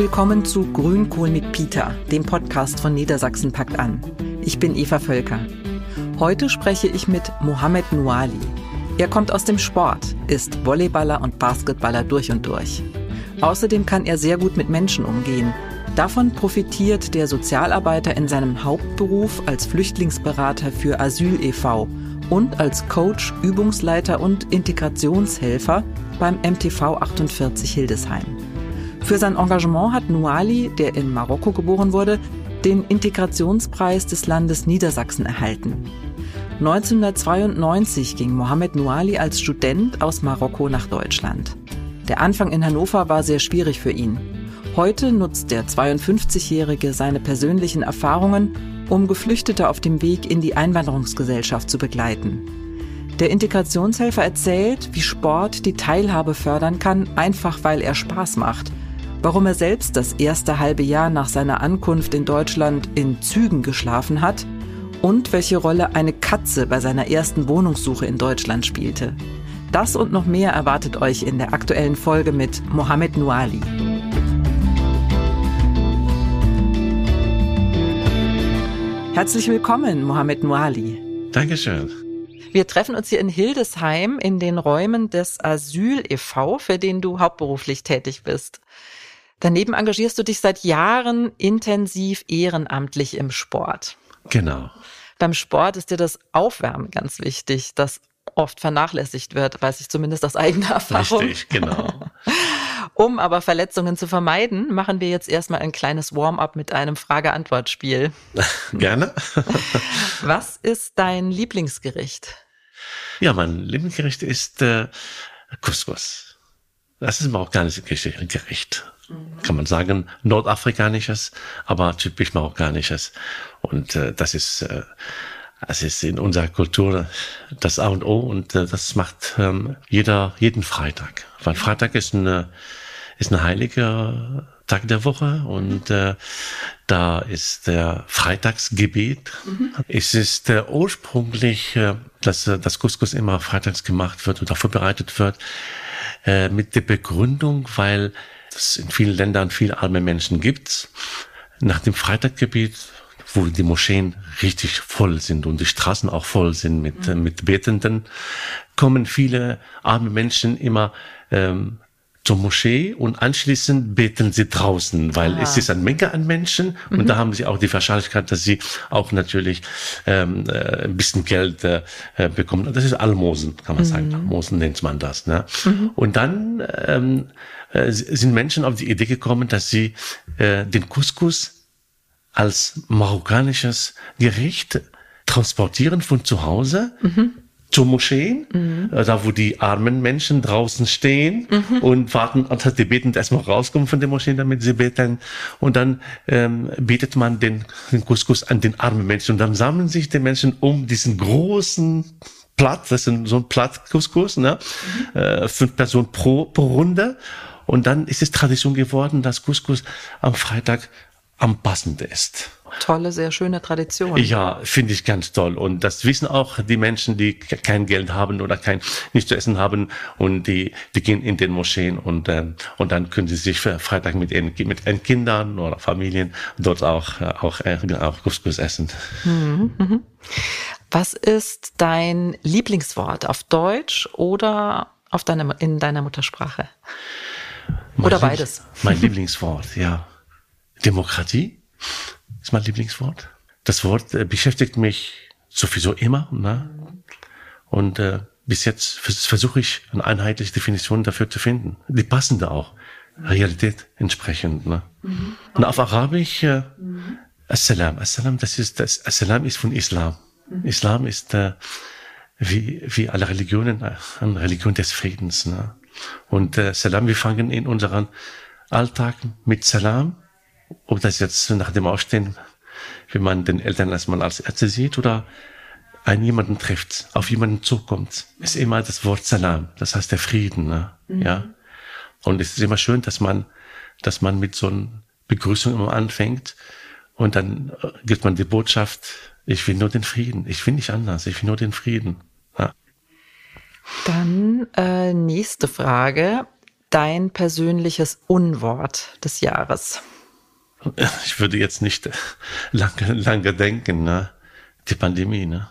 willkommen zu Grünkohl mit Peter, dem Podcast von Niedersachsen packt an. Ich bin Eva Völker. Heute spreche ich mit Mohamed Nouali. Er kommt aus dem Sport, ist Volleyballer und Basketballer durch und durch. Außerdem kann er sehr gut mit Menschen umgehen. Davon profitiert der Sozialarbeiter in seinem Hauptberuf als Flüchtlingsberater für Asyl e.V. und als Coach, Übungsleiter und Integrationshelfer beim MTV 48 Hildesheim. Für sein Engagement hat Nuali, der in Marokko geboren wurde, den Integrationspreis des Landes Niedersachsen erhalten. 1992 ging Mohamed Nuali als Student aus Marokko nach Deutschland. Der Anfang in Hannover war sehr schwierig für ihn. Heute nutzt der 52-Jährige seine persönlichen Erfahrungen, um Geflüchtete auf dem Weg in die Einwanderungsgesellschaft zu begleiten. Der Integrationshelfer erzählt, wie Sport die Teilhabe fördern kann, einfach weil er Spaß macht warum er selbst das erste halbe Jahr nach seiner Ankunft in Deutschland in Zügen geschlafen hat und welche Rolle eine Katze bei seiner ersten Wohnungssuche in Deutschland spielte. Das und noch mehr erwartet euch in der aktuellen Folge mit Mohamed Nouali. Herzlich willkommen, Mohamed Nouali. Dankeschön. Wir treffen uns hier in Hildesheim in den Räumen des Asyl e.V., für den du hauptberuflich tätig bist. Daneben engagierst du dich seit Jahren intensiv ehrenamtlich im Sport. Genau. Beim Sport ist dir das Aufwärmen ganz wichtig, das oft vernachlässigt wird, weiß ich zumindest aus eigener Erfahrung. Richtig, genau. um aber Verletzungen zu vermeiden, machen wir jetzt erstmal ein kleines Warm-up mit einem Frage-Antwort-Spiel. Gerne. Was ist dein Lieblingsgericht? Ja, mein Lieblingsgericht ist äh, Couscous. Das ist ein marokkanisches Gericht kann man sagen, nordafrikanisches, aber typisch marokkanisches. Und äh, das ist, äh, das ist in unserer Kultur das A und O und äh, das macht ähm, jeder jeden Freitag. Weil Freitag ist eine ist ein heiliger Tag der Woche und äh, da ist der Freitagsgebet. Mhm. Es ist äh, ursprünglich, äh, dass äh, das Couscous immer freitags gemacht wird oder vorbereitet wird äh, mit der Begründung, weil es in vielen Ländern viele arme Menschen gibt. Nach dem Freitaggebet, wo die Moscheen richtig voll sind und die Straßen auch voll sind mit, mhm. mit Betenden, kommen viele arme Menschen immer ähm, zur Moschee und anschließend beten sie draußen, weil ah. es ist eine Menge an Menschen und mhm. da haben sie auch die Wahrscheinlichkeit, dass sie auch natürlich ähm, äh, ein bisschen Geld äh, bekommen. Das ist Almosen, kann man mhm. sagen. Almosen nennt man das. Ne? Mhm. Und dann ähm, äh, sind Menschen auf die Idee gekommen, dass sie äh, den Couscous als marokkanisches Gericht transportieren von zu Hause mhm. zur Moschee, mhm. Äh, da wo die armen Menschen draußen stehen mhm. und warten, dass die Betenden erstmal rauskommen von der Moschee, damit sie beten. Und dann ähm, betet man den, den Couscous an den armen Menschen. Und dann sammeln sich die Menschen um diesen großen Platt, das ist so ein Platt Couscous, ne? Mhm. Äh, fünf Personen pro, pro Runde. Und dann ist es Tradition geworden, dass Couscous am Freitag am passend ist. Tolle, sehr schöne Tradition. Ja, finde ich ganz toll. Und das wissen auch die Menschen, die kein Geld haben oder kein nichts zu essen haben und die, die gehen in den Moscheen und, äh, und dann können sie sich für Freitag mit ihren, mit ihren Kindern oder Familien dort auch, auch, äh, auch Couscous essen. Mhm, mhm. Was ist dein Lieblingswort auf Deutsch oder auf deine, in deiner Muttersprache? Oder mein beides. mein Lieblingswort, ja. Demokratie ist mein Lieblingswort. Das Wort äh, beschäftigt mich sowieso immer. Ne? Und äh, bis jetzt versuche ich eine einheitliche Definition dafür zu finden. Die passende auch. Realität entsprechend. Ne? Mhm. Und auf Arabisch äh, mhm. Assalam. Assalam, das ist das Assalam ist von Islam. Mhm. Islam ist äh, wie, wie alle Religionen äh, eine Religion des Friedens. Ne? Und äh, Salam, wir fangen in unseren Alltag mit Salam, ob das jetzt nach dem Aufstehen, wenn man den Eltern erstmal als Ärzte sieht oder einen jemanden trifft, auf jemanden zukommt, ist immer das Wort Salam, das heißt der Frieden, ne? Mhm. ja. Und es ist immer schön, dass man, dass man mit so einer Begrüßung immer anfängt und dann äh, gibt man die Botschaft, ich will nur den Frieden, ich will nicht anders, ich will nur den Frieden. Dann äh, nächste Frage. dein persönliches Unwort des Jahres? Ich würde jetzt nicht lange, lange denken, ne? Die Pandemie, ne?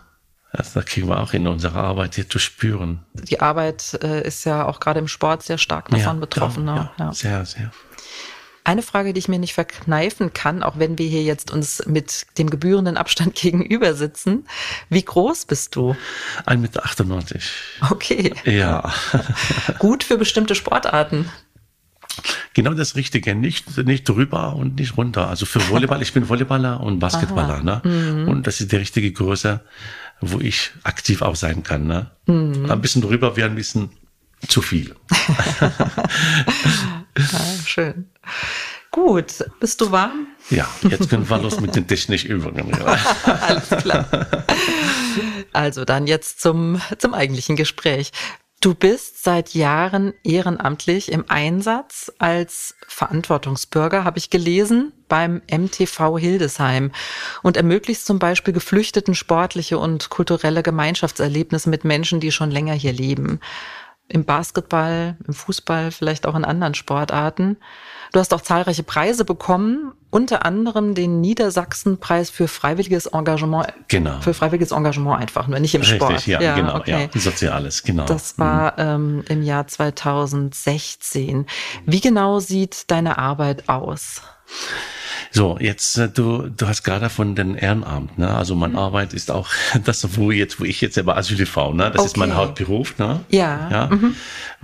Also da kriegen wir auch in unserer Arbeit hier zu spüren. Die Arbeit äh, ist ja auch gerade im Sport sehr stark davon ja, betroffen. Ja, ne? ja, sehr, sehr. Eine Frage, die ich mir nicht verkneifen kann, auch wenn wir hier jetzt uns mit dem gebührenden Abstand gegenüber sitzen. Wie groß bist du? 1,98 Meter. Okay. Ja. Gut für bestimmte Sportarten. Genau das Richtige, nicht, nicht drüber und nicht runter. Also für Volleyball, ich bin Volleyballer und Basketballer, ne? Mhm. Und das ist die richtige Größe, wo ich aktiv auch sein kann, ne? Mhm. Ein bisschen drüber wäre ein bisschen zu viel. ja, schön. Gut, bist du warm? Ja, jetzt können wir los mit den technischen Übungen. Alles klar. Also dann jetzt zum, zum eigentlichen Gespräch. Du bist seit Jahren ehrenamtlich im Einsatz als Verantwortungsbürger, habe ich gelesen, beim MTV Hildesheim und ermöglicht zum Beispiel Geflüchteten sportliche und kulturelle Gemeinschaftserlebnisse mit Menschen, die schon länger hier leben im Basketball, im Fußball, vielleicht auch in anderen Sportarten. Du hast auch zahlreiche Preise bekommen, unter anderem den Niedersachsen-Preis für freiwilliges Engagement. Genau. Für freiwilliges Engagement einfach, nur nicht im Richtig, Sport. Ja, ja genau, okay. ja. Soziales, genau. Das war mhm. ähm, im Jahr 2016. Wie genau sieht deine Arbeit aus? So, jetzt äh, du du hast gerade von den Ehrenamt, ne? Also meine mhm. Arbeit ist auch das, wo jetzt wo ich jetzt selber Asyl-TV, ne? Das okay. ist mein Hauptberuf, ne? Ja. Ja. Mhm.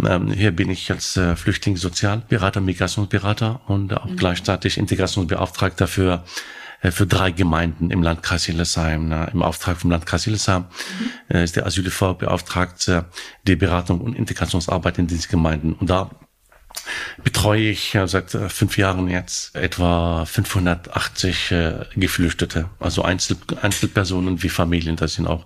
Ähm, hier bin ich als äh, Flüchtlingssozialberater, Migrationsberater und auch mhm. gleichzeitig Integrationsbeauftragter für äh, für drei Gemeinden im Landkreis Hildesheim. Ne? Im Auftrag vom Landkreis Hildesheim mhm. äh, ist der Asyl-TV beauftragt, äh, die Beratung und Integrationsarbeit in diesen Gemeinden. Und da betreue ich seit äh, fünf Jahren jetzt etwa 580 äh, Geflüchtete, also Einzel Einzelpersonen wie Familien. Das sind auch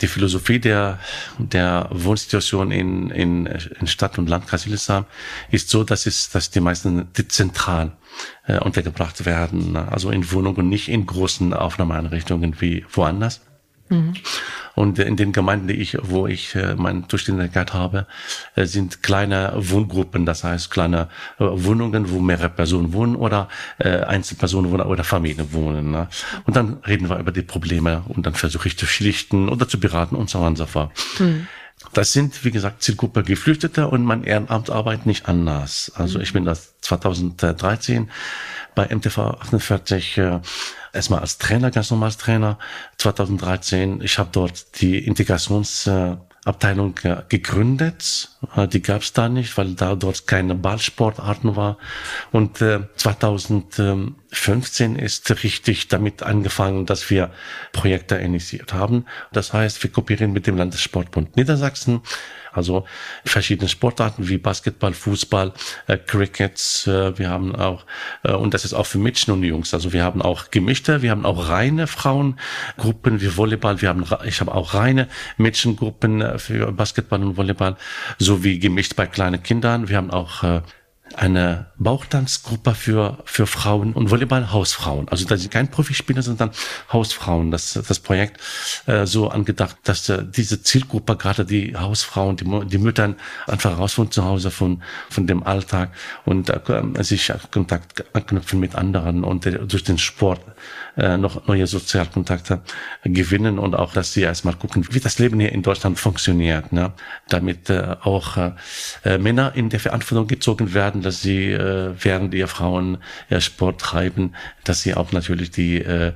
die Philosophie der, der Wohnsituation in, in, in Stadt und Landkreis Hildesheim ist so, dass es, dass die meisten dezentral äh, untergebracht werden, also in Wohnungen, nicht in großen Aufnahmeeinrichtungen wie woanders. Mhm. Und in den Gemeinden, die ich, wo ich äh, meine Zuständigkeit habe, äh, sind kleine Wohngruppen, das heißt kleine äh, Wohnungen, wo mehrere Personen wohnen oder äh, Einzelpersonen wohnen oder Familien wohnen. Ne? Und dann reden wir über die Probleme und dann versuche ich zu schlichten oder zu beraten und so weiter und so fort. Mhm. Das sind, wie gesagt, Zielgruppe Geflüchtete und mein Ehrenamt arbeitet nicht anders. Also ich bin das 2013 bei MTV 48 äh, erstmal als Trainer, ganz normal als Trainer. 2013, ich habe dort die Integrationsabteilung äh, gegründet. Äh, die gab es da nicht, weil da dort keine Ballsportarten war. Und äh, 2015 ist richtig damit angefangen, dass wir Projekte initiiert haben. Das heißt, wir kooperieren mit dem Landessportbund Niedersachsen also verschiedene Sportarten wie Basketball, Fußball, äh, Cricket. Äh, wir haben auch, äh, und das ist auch für Mädchen und Jungs. Also wir haben auch gemischte, wir haben auch reine Frauengruppen wie Volleyball. Wir haben, ich habe auch reine Mädchengruppen äh, für Basketball und Volleyball, sowie gemischt bei kleinen Kindern. Wir haben auch äh, eine Bauchtanzgruppe für, für Frauen und Volleyball-Hausfrauen. Also da sind kein Profispieler, sondern Hausfrauen. Das, das Projekt äh, so angedacht, dass äh, diese Zielgruppe, gerade die Hausfrauen, die, die Mütter einfach raus von zu Hause, von, von dem Alltag und äh, sich Kontakt anknüpfen mit anderen und äh, durch den Sport äh, noch neue Sozialkontakte gewinnen und auch, dass sie erstmal gucken, wie das Leben hier in Deutschland funktioniert, ne? damit äh, auch äh, Männer in der Verantwortung gezogen werden, dass sie, äh, während ihr Frauen äh, Sport treiben, dass sie auch natürlich die äh,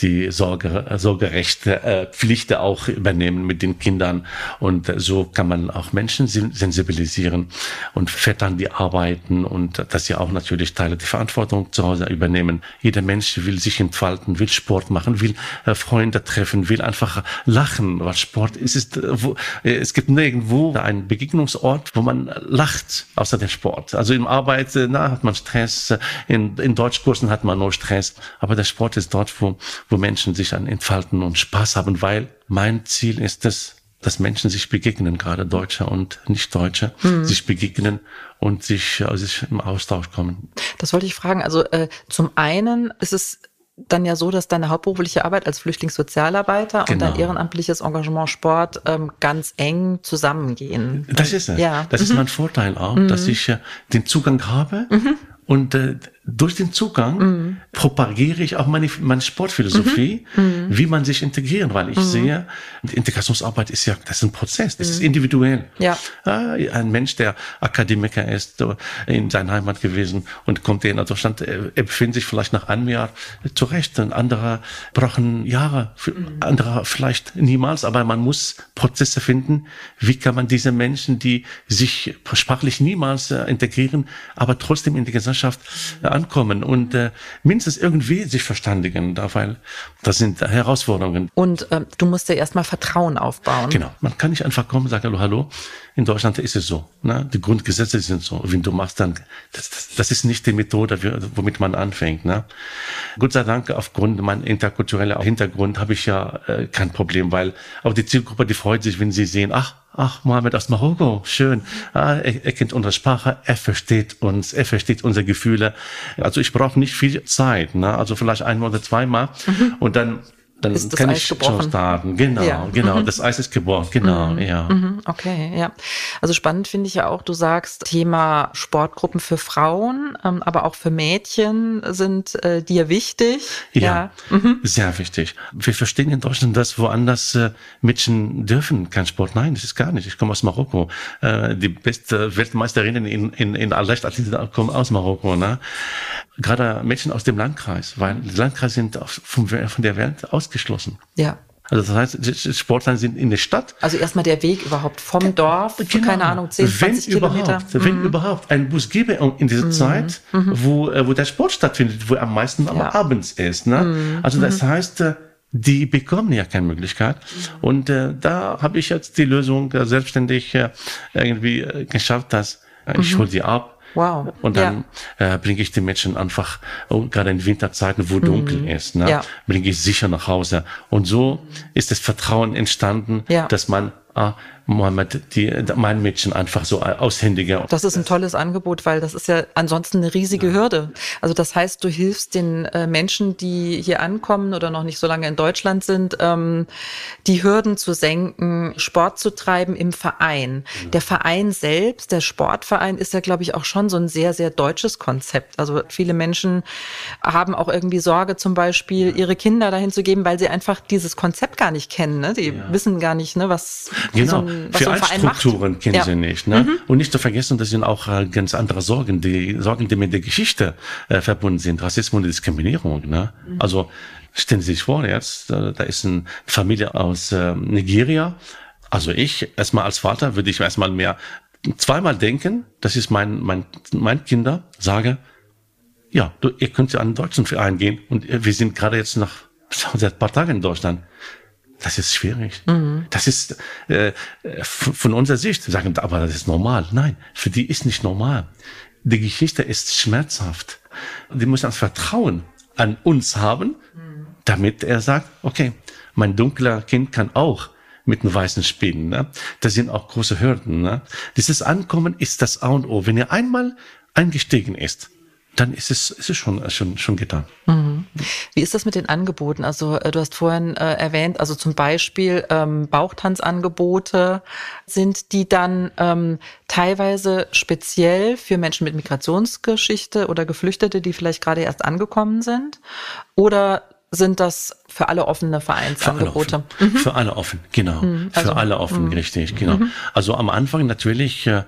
die Sorge, Sorgerechte, äh, Pflichten auch übernehmen mit den Kindern. Und so kann man auch Menschen sensibilisieren und Vätern, die arbeiten und dass sie auch natürlich Teile der Verantwortung zu Hause übernehmen. Jeder Mensch will sich entfalten, will Sport machen, will äh, Freunde treffen, will einfach lachen, was Sport ist. ist äh, wo, äh, es gibt nirgendwo einen Begegnungsort, wo man lacht, außer dem Sport. Also im Arbeit, äh, na, hat man Stress, in, in Deutschkursen hat man nur Stress, aber der Sport ist dort, wo wo Menschen sich an entfalten und Spaß haben, weil mein Ziel ist es, dass Menschen sich begegnen, gerade Deutsche und Nicht-Deutsche, mhm. sich begegnen und sich, also sich im Austausch kommen. Das wollte ich fragen. Also äh, zum einen ist es dann ja so, dass deine hauptberufliche Arbeit als Flüchtlingssozialarbeiter genau. und dein genau. ehrenamtliches Engagement Sport ähm, ganz eng zusammengehen. Das ist es. Ja. Das mhm. ist mein Vorteil auch, mhm. dass ich äh, den Zugang habe mhm. und äh, durch den Zugang mhm. propagiere ich auch meine, meine Sportphilosophie, mhm. mhm. wie man sich integrieren, weil ich mhm. sehe, Integrationsarbeit ist ja, das ist ein Prozess, das ist mhm. individuell. Ja. Ein Mensch, der Akademiker ist, in seiner Heimat gewesen und kommt in Deutschland, er befindet sich vielleicht nach einem Jahr zurecht, ein anderer brauchen Jahre, mhm. anderer vielleicht niemals, aber man muss Prozesse finden, wie kann man diese Menschen, die sich sprachlich niemals äh, integrieren, aber trotzdem in die Gesellschaft äh, ankommen und äh, mindestens irgendwie sich verständigen, da, weil das sind Herausforderungen. Und äh, du musst ja erstmal Vertrauen aufbauen. Genau. Man kann nicht einfach kommen und sagen, hallo, hallo. In Deutschland ist es so. Ne? Die Grundgesetze sind so. Wenn du machst, dann, das, das, das ist nicht die Methode, womit man anfängt. Ne? Gott sei Dank, aufgrund meiner interkulturellen Hintergrund habe ich ja äh, kein Problem, weil auch die Zielgruppe, die freut sich, wenn sie sehen, ach, Ach, Mohammed aus Marokko, schön. Ah, er, er, kennt unsere Sprache, er versteht uns, er versteht unsere Gefühle. Also ich brauche nicht viel Zeit, ne? also vielleicht einmal oder zweimal mhm. und dann dann ist das kann Eis ich gebrochen. schon starten. Genau, ja. genau. Mhm. Das Eis ist gebrochen. Genau, mhm. ja. Mhm. Okay, ja. Also spannend finde ich ja auch, du sagst, Thema Sportgruppen für Frauen, ähm, aber auch für Mädchen sind äh, dir wichtig. Ja, ja. Mhm. sehr wichtig. Wir verstehen in Deutschland, dass woanders äh, Mädchen dürfen kein Sport. Nein, das ist gar nicht. Ich komme aus Marokko. Äh, die beste Weltmeisterinnen in, in, in Leichtathletik kommen aus Marokko. Ne? Gerade Mädchen aus dem Landkreis, weil die Landkreise sind von, von der Welt aus ausgeschlossen. Ja. Also das heißt, Sportler sind in der Stadt. Also erstmal der Weg überhaupt vom Dorf, genau. keine Ahnung, 10, 20 wenn Kilometer. Überhaupt, mhm. Wenn überhaupt ein Bus gäbe in dieser mhm. Zeit, mhm. wo, äh, wo der Sport stattfindet, wo am meisten ja. aber abends ist. Ne? Mhm. Also das mhm. heißt, äh, die bekommen ja keine Möglichkeit. Mhm. Und äh, da habe ich jetzt die Lösung äh, selbstständig äh, irgendwie äh, geschafft, dass äh, ich hole die ab, Wow. Und dann ja. äh, bringe ich die Menschen einfach, oh, gerade in Winterzeiten, wo mhm. dunkel ist, ne, ja. bringe ich sicher nach Hause. Und so ist das Vertrauen entstanden, ja. dass man ah, Mohammed, die, mein Mädchen einfach so aushändiger. Das ist ein tolles Angebot, weil das ist ja ansonsten eine riesige ja. Hürde. Also das heißt, du hilfst den äh, Menschen, die hier ankommen oder noch nicht so lange in Deutschland sind, ähm, die Hürden zu senken, Sport zu treiben im Verein. Ja. Der Verein selbst, der Sportverein, ist ja, glaube ich, auch schon so ein sehr, sehr deutsches Konzept. Also viele Menschen haben auch irgendwie Sorge, zum Beispiel ja. ihre Kinder dahin zu geben, weil sie einfach dieses Konzept gar nicht kennen. Ne? Die wissen gar nicht, ne, was genau. so was Vereinsstrukturen kennen ja. sie nicht. Ne? Mhm. Und nicht zu vergessen, das sind auch äh, ganz andere Sorgen, die Sorgen, die mit der Geschichte äh, verbunden sind. Rassismus und Diskriminierung. Ne? Mhm. Also stellen Sie sich vor, jetzt, da, da ist eine Familie aus äh, Nigeria. Also ich, erstmal als Vater, würde ich erstmal mehr zweimal denken, das ist mein, mein, mein Kinder, sage, ja, du, ihr könnt ja an einen deutschen Verein gehen und wir sind gerade jetzt nach seit ein paar Tagen in Deutschland. Das ist schwierig. Mhm. Das ist äh, von unserer Sicht, sagen, aber das ist normal. Nein, für die ist nicht normal. Die Geschichte ist schmerzhaft. Die muss ein Vertrauen an uns haben, mhm. damit er sagt, okay, mein dunkler Kind kann auch mit einem weißen spielen. Ne? Das sind auch große Hürden. Ne? Dieses Ankommen ist das A und O. Wenn er einmal eingestiegen ist, dann ist es, ist es schon, schon, schon getan. Mhm. Wie ist das mit den Angeboten? Also äh, du hast vorhin äh, erwähnt, also zum Beispiel ähm, Bauchtanzangebote, sind die dann ähm, teilweise speziell für Menschen mit Migrationsgeschichte oder Geflüchtete, die vielleicht gerade erst angekommen sind? Oder sind das für alle offene Vereinsangebote? Für alle offen, mhm. für alle offen genau. Mhm. Also, für alle offen, mhm. richtig, genau. Mhm. Also am Anfang natürlich äh,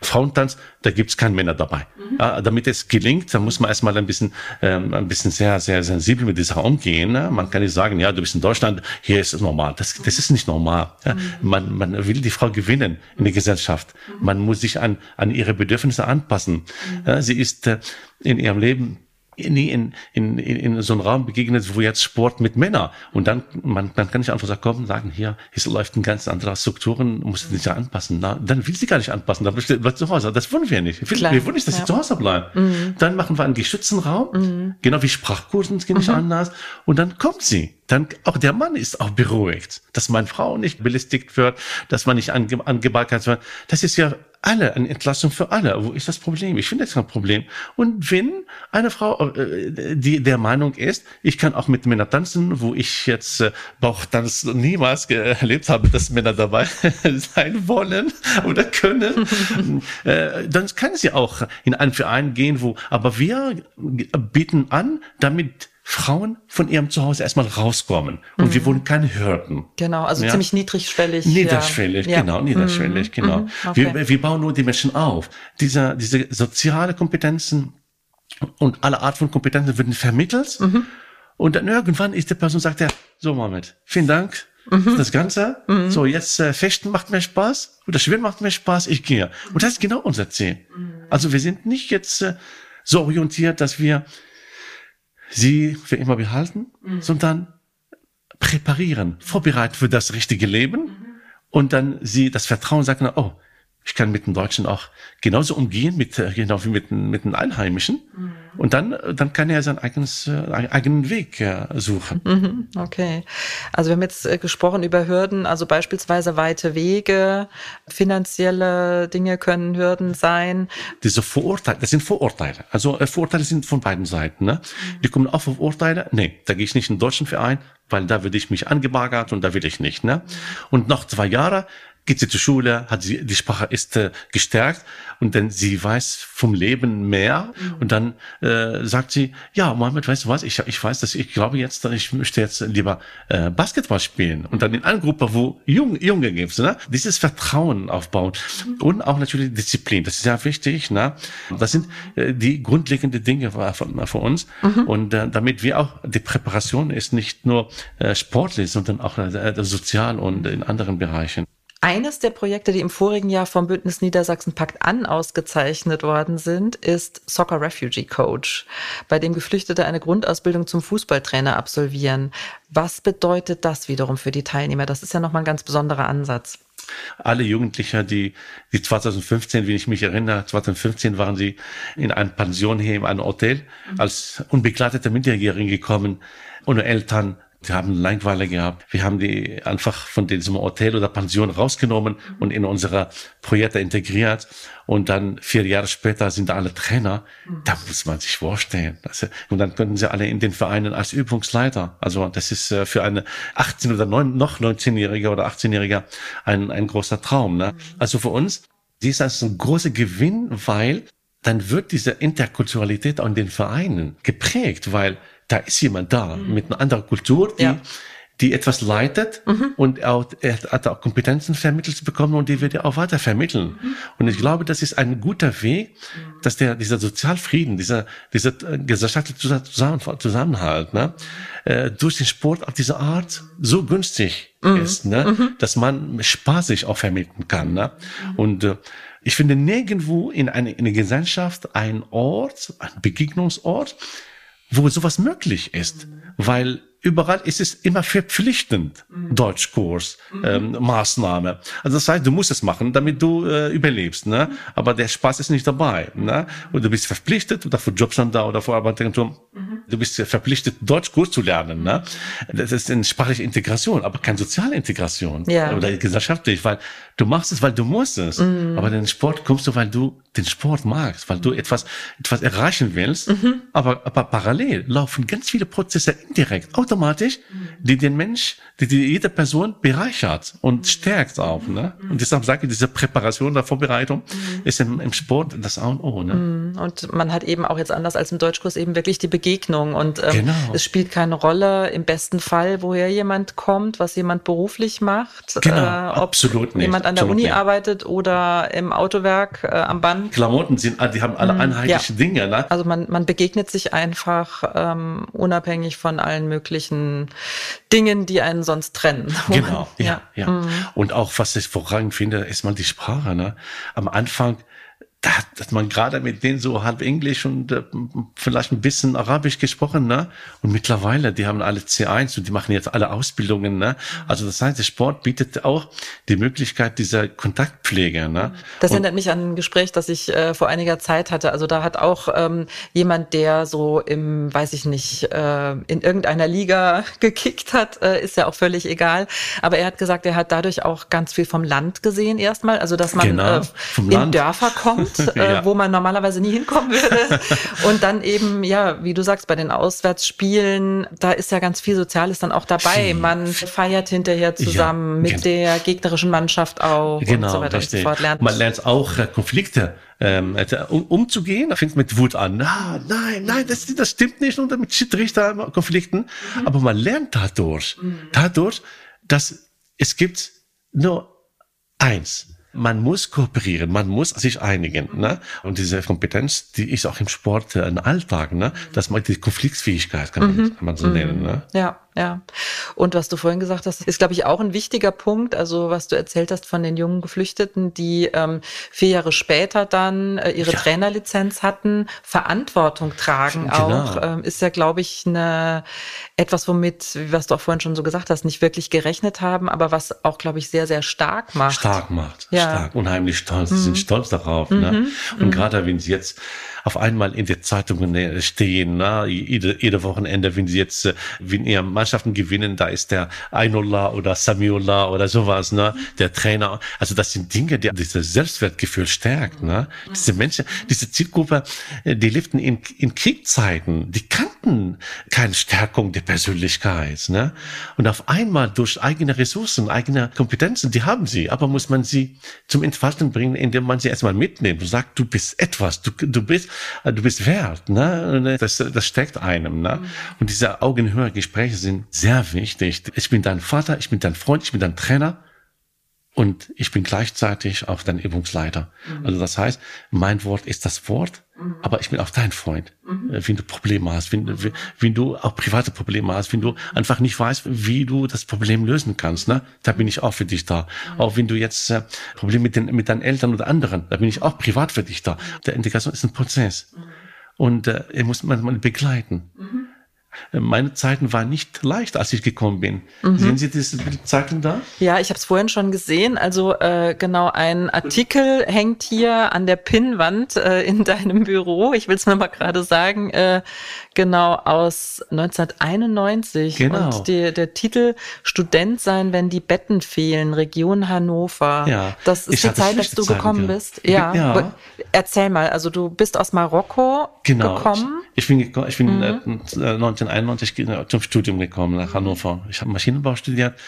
Frauentanz, da gibt's keinen Männer dabei. Mhm. Äh, damit es gelingt, da muss man erstmal ein bisschen, ähm, ein bisschen sehr, sehr sensibel mit dieser umgehen. Ne? Man kann nicht sagen, ja, du bist in Deutschland, hier ist es normal. Das, das ist nicht normal. Ja? Mhm. Man, man will die Frau gewinnen in der Gesellschaft. Man muss sich an, an ihre Bedürfnisse anpassen. Ja, sie ist äh, in ihrem Leben nie in, in, in so einem Raum begegnet, wo jetzt Sport mit Männern und dann man, dann kann ich einfach sagen, komm, sagen, hier, es läuft ein ganz anderer Strukturen, muss sich ja anpassen. Na, dann will sie gar nicht anpassen, dann bleibt zu Hause. Das wollen wir nicht. Wir, wir wollen nicht, dass ja. sie zu Hause bleibt. Mhm. Dann machen wir einen geschützten Raum, mhm. genau wie Sprachkursen, geht nicht mhm. anders. Und dann kommt sie. Dann auch der Mann ist auch beruhigt, dass meine Frau nicht belästigt wird, dass man nicht ange, angebalkert wird. Das ist ja alle, eine Entlassung für alle. Wo ist das Problem? Ich finde das kein Problem. Und wenn eine Frau, äh, die der Meinung ist, ich kann auch mit Männern tanzen, wo ich jetzt äh, Bauchtanz niemals erlebt habe, dass Männer dabei sein wollen oder können, äh, dann kann sie auch in einen Verein gehen, wo, aber wir bieten an, damit Frauen von ihrem Zuhause erstmal rauskommen. Und mhm. wir wollen keine Hürden. Genau, also ja? ziemlich niedrigschwellig. Niedrigschwellig, ja. genau, niedrigschwellig, mhm. genau. Mhm. Okay. Wir, wir bauen nur die Menschen auf. Diese, diese soziale Kompetenzen und alle Art von Kompetenzen werden vermittelt. Mhm. Und dann irgendwann ist die Person sagt ja, so Mohammed, vielen Dank. Mhm. Das Ganze. Mhm. So, jetzt äh, Fechten macht mir Spaß oder Schwimmen macht mir Spaß, ich gehe. Und das ist genau unser Ziel. Also wir sind nicht jetzt äh, so orientiert, dass wir sie für immer behalten, mhm. sondern präparieren, vorbereiten für das richtige Leben mhm. und dann sie das Vertrauen sagen, oh, ich kann mit den Deutschen auch genauso umgehen, mit, äh, genau wie mit, mit den Einheimischen. Mhm. Und dann, dann kann er seinen eigenes, äh, eigenen Weg äh, suchen. Mhm, okay. Also wir haben jetzt gesprochen über Hürden, also beispielsweise weite Wege, finanzielle Dinge können Hürden sein. Diese Vorurteile, das sind Vorurteile. Also Vorurteile sind von beiden Seiten. Ne? Mhm. Die kommen auch auf Vorurteile. Nee, da gehe ich nicht in den deutschen Verein, weil da würde ich mich angebagert und da will ich nicht. Ne? Mhm. Und nach zwei Jahren geht sie zur Schule, hat sie, die Sprache ist äh, gestärkt und dann sie weiß vom Leben mehr mhm. und dann äh, sagt sie, ja, Mohammed, weißt du was, ich, ich weiß, dass ich glaube jetzt, ich möchte jetzt lieber äh, Basketball spielen und dann in einer Gruppe, wo Junge, Junge gibt, ne? dieses Vertrauen aufbauen mhm. und auch natürlich Disziplin, das ist sehr wichtig, ne? das sind äh, die grundlegenden Dinge von, von uns mhm. und äh, damit wir auch, die Präparation ist nicht nur äh, sportlich, sondern auch äh, sozial und in anderen Bereichen. Eines der Projekte, die im vorigen Jahr vom Bündnis Niedersachsen Pakt an ausgezeichnet worden sind, ist Soccer Refugee Coach, bei dem Geflüchtete eine Grundausbildung zum Fußballtrainer absolvieren. Was bedeutet das wiederum für die Teilnehmer? Das ist ja nochmal ein ganz besonderer Ansatz. Alle Jugendliche, die, die 2015, wie ich mich erinnere, 2015 waren sie in einer Pension hier in einem Hotel als unbegleitete Minderjährige gekommen, ohne Eltern, die haben Langeweile gehabt. Wir haben die einfach von diesem Hotel oder Pension rausgenommen und in unsere Projekte integriert. Und dann vier Jahre später sind alle Trainer. Da muss man sich vorstellen. Also, und dann könnten sie alle in den Vereinen als Übungsleiter. Also das ist äh, für eine 18 oder 9, noch 19-Jähriger oder 18-Jähriger ein, ein großer Traum. Ne? Also für uns, ist das ein großer Gewinn, weil dann wird diese Interkulturalität auch in den Vereinen geprägt, weil da ist jemand da mhm. mit einer anderen Kultur, die, ja. die etwas leitet mhm. und auch, er hat auch Kompetenzen vermittelt bekommen und die wird er auch weiter vermitteln. Mhm. Und ich glaube, das ist ein guter Weg, mhm. dass der, dieser Sozialfrieden, dieser, dieser äh, gesellschaftliche Zusammenhalt, ne, äh, durch den Sport auf diese Art so günstig mhm. ist, ne, mhm. dass man spaßig auch vermitteln kann, ne. Und, äh, ich finde nirgendwo in einer, in einer Gesellschaft ein Ort, ein Begegnungsort, wo sowas möglich ist, weil überall ist es immer verpflichtend, mhm. Deutschkurs, mhm. ähm, Maßnahme. Also das heißt, du musst es machen, damit du äh, überlebst, ne? Aber der Spaß ist nicht dabei, ne? Und du bist verpflichtet oder für Jobcenter oder für Arbeitsagentur, mhm. du bist verpflichtet, Deutschkurs zu lernen, ne? Das ist eine sprachliche Integration, aber keine soziale Integration ja. oder gesellschaftlich, weil du machst es, weil du musst es. Mhm. Aber den Sport kommst du, weil du den Sport magst, weil du etwas, etwas erreichen willst. Mhm. Aber, aber parallel laufen ganz viele Prozesse indirekt, automatisch, die den Mensch, die, die jede Person bereichert und stärkt auch. Ne? Und deshalb sage ich, diese Präparation der Vorbereitung mhm. ist im, im Sport das A und O. Ne? Mhm. Und man hat eben auch jetzt anders als im Deutschkurs eben wirklich die Begegnung. Und ähm, genau. es spielt keine Rolle im besten Fall, woher jemand kommt, was jemand beruflich macht. Genau, äh, ob absolut nicht. jemand an der Uni nicht. arbeitet oder im Autowerk äh, am Band. Klamotten sind, die haben alle mhm. einheitliche ja. Dinge. Ne? Also man, man begegnet sich einfach ähm, unabhängig von allen möglichen Dingen, die einen sonst trennen. Genau, ja, ja. ja. Mhm. Und auch, was ich vorrangig finde, ist mal die Sprache. Ne? Am Anfang da hat man gerade mit denen so halb Englisch und äh, vielleicht ein bisschen Arabisch gesprochen, ne? Und mittlerweile, die haben alle C1 und die machen jetzt alle Ausbildungen, ne? Also das heißt, der Sport bietet auch die Möglichkeit dieser Kontaktpflege, ne? Das erinnert mich an ein Gespräch, das ich äh, vor einiger Zeit hatte. Also da hat auch ähm, jemand, der so im, weiß ich nicht, äh, in irgendeiner Liga gekickt hat, äh, ist ja auch völlig egal. Aber er hat gesagt, er hat dadurch auch ganz viel vom Land gesehen erstmal. Also dass man Genau, äh, in Land. Dörfer kommt, äh, Ja. wo man normalerweise nie hinkommen würde. Und dann eben, ja, wie du sagst, bei den Auswärtsspielen, da ist ja ganz viel Soziales dann auch dabei. Man feiert hinterher zusammen Ja, mit gen- der gegnerischen Mannschaft auch Genau, und so weiter richtig. und so fort. Lernt Man lernt auch äh, Konflikte ähm, äh, um, umzugehen. Fängt mit Wut an. Na, nein, nein, das, das stimmt nicht. Und mit Schiedsrichter Konflikten. Aber man lernt dadurch, dadurch, dass es gibt nur eins. Man muss kooperieren, man muss sich einigen. Ne? Und diese Kompetenz, die ist auch im Sport äh, ein Alltag, ne? dass man die Konfliktfähigkeit kann, man, kann man so nennen. Ne? Ja, ja. Und was du vorhin gesagt hast, ist, glaube ich, auch ein wichtiger Punkt. Also was du erzählt hast von den jungen Geflüchteten, die ähm, vier Jahre später dann äh, ihre Ja. Trainerlizenz hatten, Verantwortung tragen Genau. auch, ähm, ist ja, glaube ich, eine, etwas, womit, was du auch vorhin schon so gesagt hast, nicht wirklich gerechnet haben, aber was auch, glaube ich, sehr, sehr stark macht. stark macht. Ja. Mhm. Stark, unheimlich stolz. Sie sind stolz darauf. Ne? Und gerade wenn sie jetzt auf einmal in der Zeitungen äh, stehen, ne? jede, jede Wochenende, wenn sie jetzt, äh, wenn ihre Mannschaften gewinnen, da ist der Einullah oder Samiullah oder sowas, ne? der Trainer. Also das sind Dinge, die dieses Selbstwertgefühl stärkt. Ne? Diese Menschen, diese Zielgruppe, äh, die lebten in, in Kriegszeiten, die kannten keine Stärkung der Persönlichkeit. Ne? Und auf einmal durch eigene Ressourcen, eigene Kompetenzen, die haben sie, aber muss man sie zum Entfalten bringen, indem man sie erstmal mitnimmt und sagt, du bist etwas, du, du bist, du bist wert. Ne? Und Das, das steckt einem. Ne? Und diese augenhöhe Gespräche sind sehr wichtig. Ich bin dein Vater, ich bin dein Freund, ich bin dein Trainer. Und ich bin gleichzeitig auch dein Übungsleiter. Also das heißt, mein Wort ist das Wort, aber ich bin auch dein Freund. Äh, Wenn du Probleme hast, wenn, wenn- wenn du auch private Probleme hast, wenn du einfach nicht weißt, wie du das Problem lösen kannst, ne, da bin ich auch für dich da. Auch wenn du jetzt äh, Probleme mit, den, mit deinen Eltern oder anderen, da bin ich auch privat für dich da. Der Integration ist ein Prozess. Und äh, er muss man, man begleiten. Meine Zeiten waren nicht leicht, als ich gekommen bin. Sehen Sie diese Zeiten da? Ja, ich habe es vorhin schon gesehen. Also äh, genau ein Artikel hängt hier an der Pinnwand äh, in deinem Büro. Ich will es mir mal gerade sagen. Äh, genau aus 1991. Genau. Und die, der Titel Student sein, wenn die Betten fehlen, Region Hannover. Ja. Das ist Ich die Zeit, als schlechte du Zeiten gekommen gehabt. bist. Ja. Ja. Erzähl mal. Also du bist aus Marokko Genau. gekommen. Ich, ich bin, geko- ich bin äh, 1991 ge- zum Studium gekommen nach Hannover. Ich habe Maschinenbau studiert.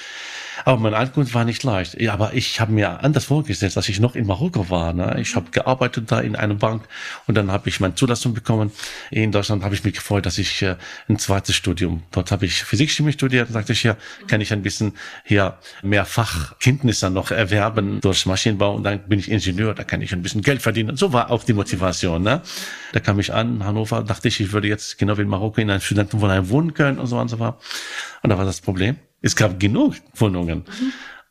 Aber mein Ankunft war nicht leicht. Ja, aber ich habe mir anders vorgestellt, dass ich noch in Marokko war. Ne? Ich habe gearbeitet da in einer Bank und dann habe ich meine Zulassung bekommen. In Deutschland habe ich mich gefreut, dass ich äh, ein zweites Studium. Dort habe ich Physikchemie studiert. Und sagte ich, ja, kann ich ein bisschen hier mehr Fachkenntnisse noch erwerben durch Maschinenbau und dann bin ich Ingenieur, da kann ich ein bisschen Geld verdienen. So war auch die Motivation. Ne? Da kam ich an, Hannover, dachte ich, ich würde jetzt genau wie in Marokko in einem Studentenwohnheim wohnen können und so und so war. Und da war das Problem. Es gab genug Wohnungen.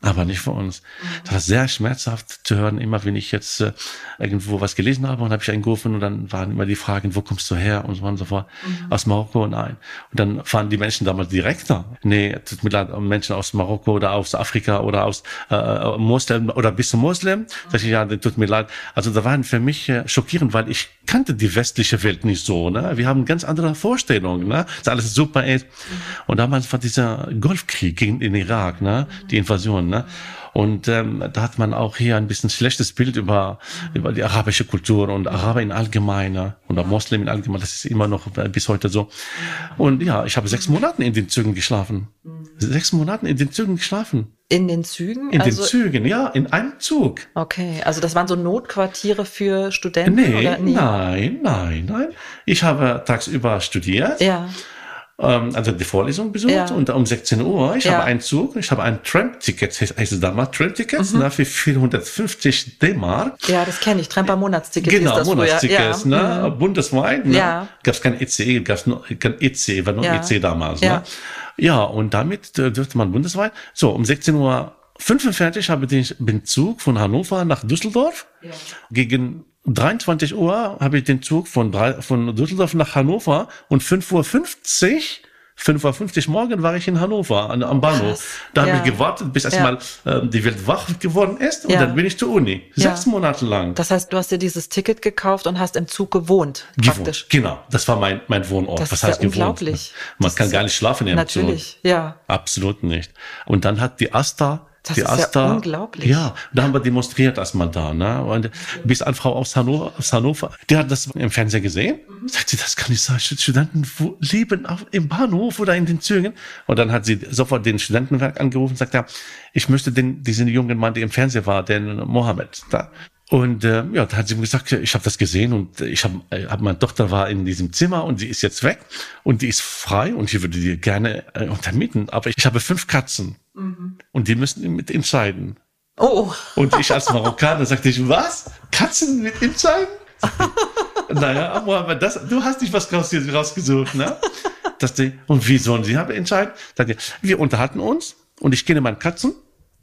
Aber nicht für uns. Das war sehr schmerzhaft zu hören, immer wenn ich jetzt äh, irgendwo was gelesen habe und habe ich angerufen und dann waren immer die Fragen, wo kommst du her und so und so fort. Aus Marokko, nein. Und dann fahren die Menschen damals direkter. Nee, tut mir leid, Menschen aus Marokko oder aus Afrika oder aus äh, Moslem oder bist du Moslem? Sag ich, ja, tut mir leid. Also da waren für mich äh, schockierend, weil ich kannte die westliche Welt nicht so. Ne? Wir haben ganz andere Vorstellungen, ne? dass alles super ist. Und damals war dieser Golfkrieg gegen den Irak, ne? die Invasion. Ne? Und ähm, da hat man auch hier ein bisschen schlechtes Bild über, über die arabische Kultur und Araber in allgemein ne? oder Moslem in allgemein. Das ist immer noch äh, bis heute so. Und ja, ich habe sechs Monate in den Zügen geschlafen. Sechs Monate in den Zügen geschlafen. In den Zügen? In also, den Zügen, ja, in einem Zug. Okay, also das waren so Notquartiere für Studenten? Nee, oder? nein, nein, nein. Ich habe tagsüber studiert. Ja. Ähm, also die Vorlesung besucht Ja. und um 16 Uhr, ich Ja. habe einen Zug, ich habe ein Tram-Ticket, heißt es damals Tram-Tickets, Mhm. ne, für 450 D-Mark. Ja, das kenne ich. Tremper Monatsticket hieß Genau. Monatstickets, Ja. ne, bundesweit, ne, Ja. gab es kein ECE, gab es nur kein EC, war nur Ja. EC damals, Ja. ne. Ja, und damit äh, dürfte man bundesweit. So, um 16 Uhr 45 habe ich den Zug von Hannover nach Düsseldorf gegen 23 Uhr habe ich den Zug von, Bre- von Düsseldorf nach Hannover und 5.50 Uhr 5.50 Uhr morgen war ich in Hannover an, am Bahnhof. Da habe Ja. ich gewartet, bis Ja. erstmal ähm, die Welt wach geworden ist und Ja. dann bin ich zur Uni. Ja. Sechs Monate lang. Das heißt, du hast dir dieses Ticket gekauft und hast im Zug gewohnt, praktisch. Gewohnt. Genau, das war mein, mein Wohnort. Das Was ist ja heißt gewohnt? unglaublich. Man Das kann gar nicht schlafen im Zug. Natürlich, ja. Absolut nicht. Und dann hat die Asta, Das die ist ja Asta, unglaublich. Ja, da haben wir demonstriert erstmal da, ne? Und bis eine Frau aus Hannover, aus Hannover, die hat das im Fernsehen gesehen. Mhm. Sagt sie, das kann nicht sein. Studenten leben auf, im Bahnhof oder in den Zügen. Und dann hat sie sofort den Studentenwerk angerufen und sagt, ja, ich möchte den, diesen jungen Mann, der im Fernsehen war, den Mohammed, da. Und äh, ja, da hat sie mir gesagt, ja, ich habe das gesehen und ich habe, äh, hab, meine Tochter war in diesem Zimmer und sie ist jetzt weg und die ist frei und ich würde die gerne äh, untermieten, aber ich habe fünf Katzen und die müssen mit entscheiden. Oh, Und ich als Marokkaner sagte ich, was? Katzen mit entscheiden? naja, aber das, du hast nicht was raus, rausgesucht, ne? Das die, und wie sollen sie haben entscheiden? Sagte, wir unterhalten uns und ich kenne meine Katzen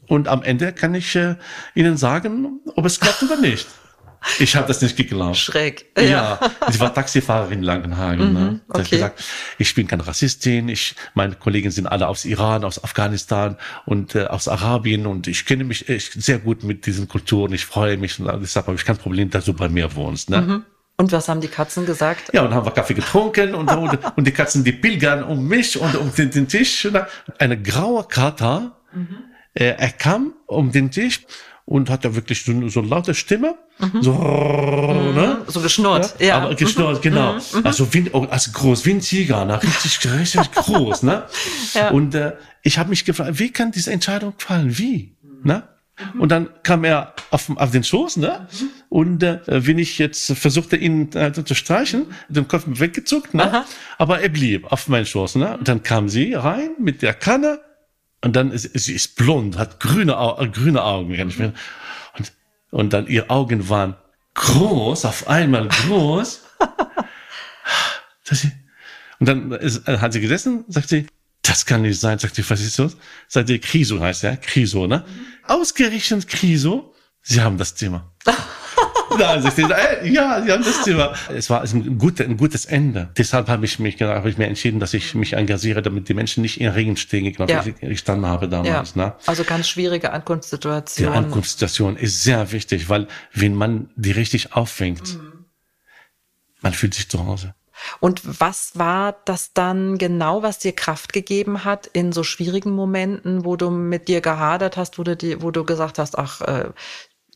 und am Ende kann ich äh, ihnen sagen, ob es klappt oder nicht. Ich habe das nicht geglaubt. schräg. Ja, sie war Taxifahrerin in Langenhagen. ne? Mhm, okay. gesagt, ich bin keine Rassistin, ich, meine Kollegen sind alle aus Iran, aus Afghanistan und äh, aus Arabien und ich kenne mich echt sehr gut mit diesen Kulturen. Ich freue mich und deshalb habe ich kein Problem, dass du bei mir wohnst. Ne? Und was haben die Katzen gesagt? Ja, und haben wir Kaffee getrunken und, und, und die Katzen, die pilgern um mich und um den, den Tisch. Dann Eine graue Kater, äh, er kam um den Tisch und hat ja wirklich so, so eine laute Stimme. So, ne? So geschnurrt, ja. Aber geschnurrt, genau. Also wie, also groß wie ein Tiger, ne? richtig, richtig groß. Ne? Ja. Und äh, ich habe mich gefragt, wie kann diese Entscheidung fallen? Wie? Ne? Und dann kam er auf, auf den Schoß, ne? Und äh, wenn ich jetzt versuchte, ihn äh, zu streichen, den Kopf weggezuckt, ne? Aber er blieb auf meinen Schoß, ne? Und dann kam sie rein mit der Kanne und dann ist sie ist blond, hat grüne, Au äh, grüne Augen. kann ich mir- Und, und dann ihre Augen waren groß, auf einmal groß. Sie, und dann ist, äh, hat sie gesessen, sagt sie, das kann nicht sein, sagt sie, was ist das? Sagt sie, Kriso heißt er, Kriso, ne? Ausgerechnet Kriso, sie haben das Thema. Ja, sagt sie, ja, sie haben das Thema. Es war ein, gut, ein gutes Ende. Deshalb habe ich mich, habe ich mir entschieden, dass ich mich engagiere, damit die Menschen nicht in Regen stehen, genau, Ja. wie ich gestanden habe ja. damals. Ne? Also ganz schwierige Die Ankunftssituation. Ist sehr wichtig, weil wenn man die richtig auffängt, man fühlt sich zu Hause. Und was war das dann genau, was dir Kraft gegeben hat in so schwierigen Momenten, wo du mit dir gehadert hast, wo du, die, wo du gesagt hast, ach, äh,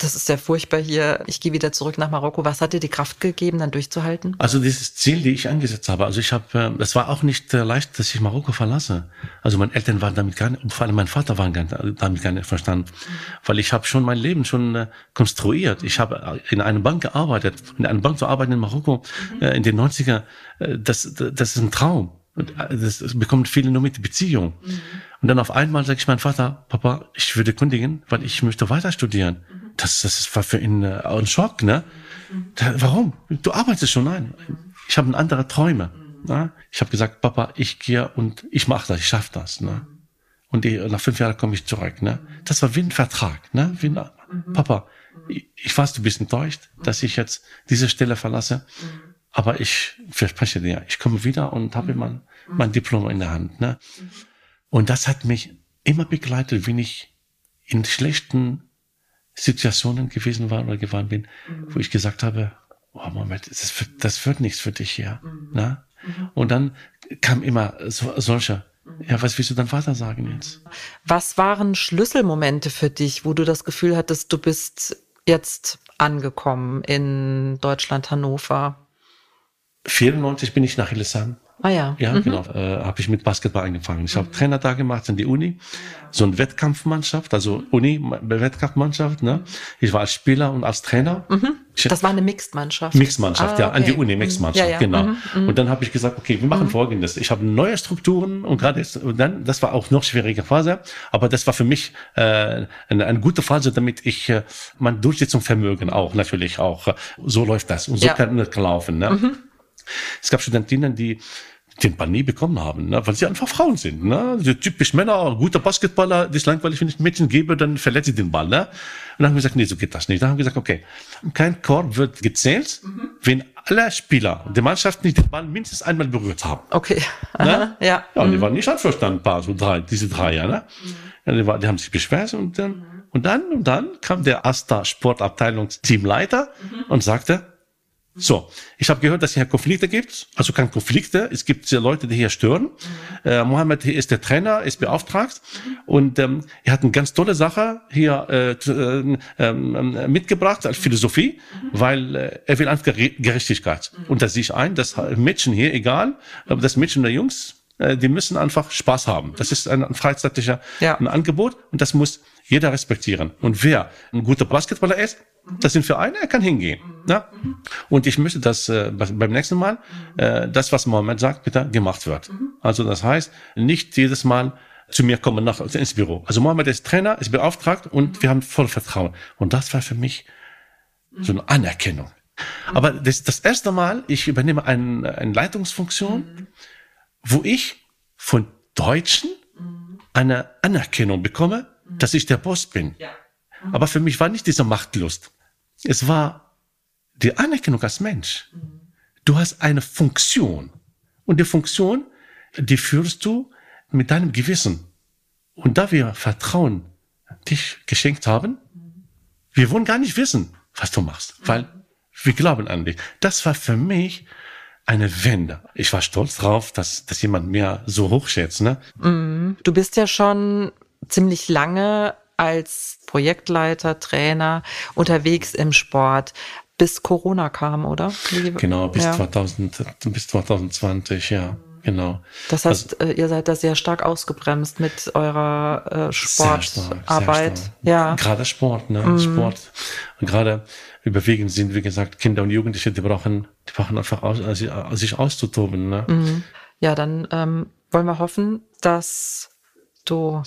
das ist ja furchtbar hier, ich gehe wieder zurück nach Marokko. Was hat dir die Kraft gegeben, dann durchzuhalten? Also dieses Ziel, die ich angesetzt habe, also ich habe, äh, das war auch nicht äh, leicht, dass ich Marokko verlasse. Also meine Eltern waren damit gar nicht, und vor allem mein Vater war damit gar nicht verstanden, weil ich habe schon mein Leben schon äh, konstruiert. Ich habe in einer Bank gearbeitet, in einer Bank zu arbeiten in Marokko äh, in den 90er, äh, das, das ist ein Traum. Und, äh, Das, bekommt viele nur mit Beziehung. Und dann auf einmal sage ich mein Vater, Papa, ich würde kündigen, weil ich möchte weiter studieren. Das, das war für ihn äh, ein Schock, ne? Da, warum? Du arbeitest schon ein. Ich habe andere Träume. Ne? Ich habe gesagt, Papa, ich gehe und ich mache das, ich schaffe das. Ne? Und die, nach fünf Jahren komme ich zurück. Ne? Das war wie ein Vertrag. Ne? Wie ein, Papa, ich, ich weiß, du bist enttäuscht, dass ich jetzt diese Stelle verlasse. Aber ich verspreche dir, ich komme wieder und habe mein, mein Diplom in der Hand. Ne? Und das hat mich immer begleitet, wenn ich in schlechten Situationen gewesen war oder geworden bin, wo ich gesagt habe, oh Moment, das wird, das wird nichts für dich hier. Na? Und dann kam immer so, solche, ja, was willst du deinem Vater sagen jetzt? Was waren Schlüsselmomente für dich, wo du das Gefühl hattest, du bist jetzt angekommen in Deutschland, Hannover? 94 bin ich nach Hildesheim. Ah ja. Ja, genau. Äh, habe ich mit Basketball angefangen. Ich habe Trainer da gemacht in die Uni. So eine Wettkampfmannschaft, also Uni, Wettkampfmannschaft. Ne? Ich war als Spieler und als Trainer. Ich, Das war eine Mixed-Mannschaft. Mixmannschaft, Ah, ja, an die. Uni, Mhm. Mixmannschaft, Ja, ja. genau. Mhm, mhm. Und dann habe ich gesagt, okay, wir machen Folgendes. Ich habe neue Strukturen und gerade ist, und dann, das war auch noch schwierige Phase, aber das war für mich äh, eine, eine gute Phase, damit ich äh, mein Durchsetzungsvermögen auch natürlich auch, äh, so läuft das und so Ja. kann das laufen. Ne? Es gab Studentinnen, die den Ball nie bekommen haben, ne? weil sie einfach Frauen sind. Ne? So typisch Männer, guter Basketballer, das ist langweilig, wenn ich ein Mädchen gebe, dann verletze ich den Ball. Ne? Und dann haben wir gesagt, nee, so geht das nicht. Dann haben wir gesagt, okay, kein Korb wird gezählt, mhm. wenn alle Spieler der Mannschaft nicht den Ball mindestens einmal berührt haben. Okay. Ne? Ja. Ja, und die mhm. waren nicht einverstanden, paar, so drei, diese drei, ja, ne? Mhm. Ja, die, war, die haben sich beschwert und dann, mhm. und dann, und dann kam der Asta Sportabteilungsteamleiter mhm. und sagte, so, ich habe gehört, dass es hier Konflikte gibt, also keine Konflikte, es gibt Leute, die hier stören. Mhm. Äh, Mohammed ist der Trainer, ist beauftragt mhm. und ähm, er hat eine ganz tolle Sache hier äh, äh, äh, mitgebracht als Philosophie, mhm. weil äh, er will einfach Gerechtigkeit. Mhm. Und da sehe ich ein, dass Mädchen hier, egal, aber das Mädchen oder Jungs, äh, die müssen einfach Spaß haben. Das ist ein, ein freizeitlicher ja. ein Angebot und das muss jeder respektieren. Und wer ein guter Basketballer ist, das sind Vereine, er kann hingehen. Ja? Und ich möchte, dass äh, beim nächsten Mal äh, das, was Mohammed sagt, bitte gemacht wird. Also das heißt, nicht jedes Mal zu mir kommen nach ins Büro. Also Mohammed ist Trainer, ist beauftragt und wir haben voll Vertrauen. Und das war für mich so eine Anerkennung. Aber das, das erste Mal, ich übernehme eine, eine Leitungsfunktion, wo ich von Deutschen eine Anerkennung bekomme, dass ich der Boss bin. Ja. Mhm. Aber für mich war nicht diese Machtlust. Es war die Anerkennung als Mensch. Mhm. Du hast eine Funktion. Und die Funktion, die führst du mit deinem Gewissen. Und da wir Vertrauen dich geschenkt haben, mhm. wir wollen gar nicht wissen, was du machst, weil wir glauben an dich. Das war für mich eine Wende. Ich war stolz drauf, dass, dass jemand mir so hochschätzt. Ne? Du bist ja schon ziemlich lange als Projektleiter, Trainer unterwegs im Sport, bis Corona kam, oder? Genau, bis, ja. 2000, bis 2020, ja. Genau. Das heißt, also, ihr seid da sehr stark ausgebremst mit eurer äh, Sportarbeit. Ja. Gerade Sport, ne? Mm. Sport. Und gerade überwiegend sind, wie gesagt, Kinder und Jugendliche, die brauchen, die brauchen einfach aus, also, sich auszutoben. Ne? Mm. Ja, dann ähm, wollen wir hoffen, dass du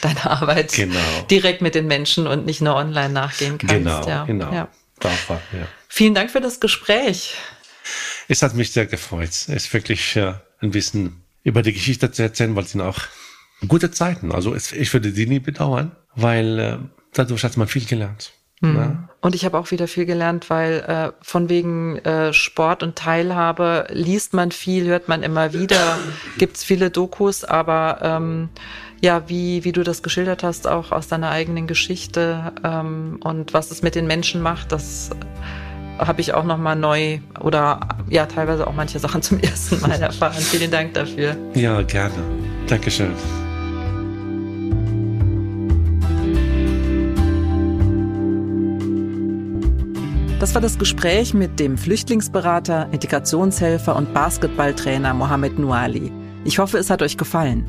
deiner Arbeit genau. direkt mit den Menschen und nicht nur online nachgehen kannst. Genau, ja. genau. Ja. Davon, ja. Vielen Dank für das Gespräch. Es hat mich sehr gefreut. Es ist wirklich äh, ein bisschen über die Geschichte zu erzählen, weil es sind auch gute Zeiten. Also es, ich würde die nie bedauern, weil äh, dadurch hat man viel gelernt. Mhm. Ja. Und ich habe auch wieder viel gelernt, weil äh, von wegen äh, Sport und Teilhabe liest man viel, hört man immer wieder, gibt es viele Dokus, aber ähm, ja, wie, wie du das geschildert hast, auch aus deiner eigenen Geschichte ähm, und was es mit den Menschen macht, das habe ich auch nochmal neu oder ja, teilweise auch manche Sachen zum ersten Mal erfahren. Vielen Dank dafür. Ja, gerne. Dankeschön. Das war das Gespräch mit dem Flüchtlingsberater, Integrationshelfer und Basketballtrainer Mohamed Nouali. Ich hoffe, es hat euch gefallen.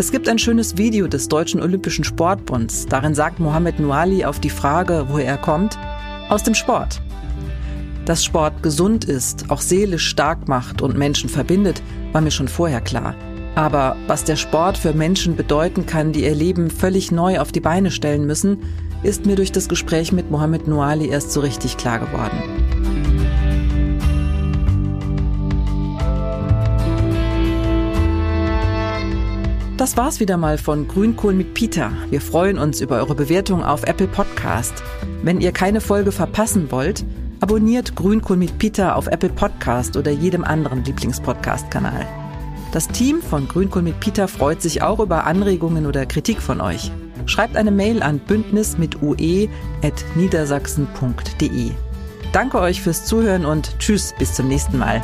Es gibt ein schönes Video des Deutschen Olympischen Sportbunds. Darin sagt Mohamed Nouali auf die Frage, woher er kommt, aus dem Sport. Dass Sport gesund ist, auch seelisch stark macht und Menschen verbindet, war mir schon vorher klar. Aber was der Sport für Menschen bedeuten kann, die ihr Leben völlig neu auf die Beine stellen müssen, ist mir durch das Gespräch mit Mohamed Nouali erst so richtig klar geworden. Das war's wieder mal von Grünkohl mit Peter. Wir freuen uns über eure Bewertung auf Apple Podcast. Wenn ihr keine Folge verpassen wollt, abonniert Grünkohl mit Peter auf Apple Podcast oder jedem anderen Lieblingspodcast-Kanal. Das Team von Grünkohl mit Peter freut sich auch über Anregungen oder Kritik von euch schreibt eine Mail an bündnis mit ue.niedersachsen.de. Danke euch fürs Zuhören und tschüss, bis zum nächsten Mal.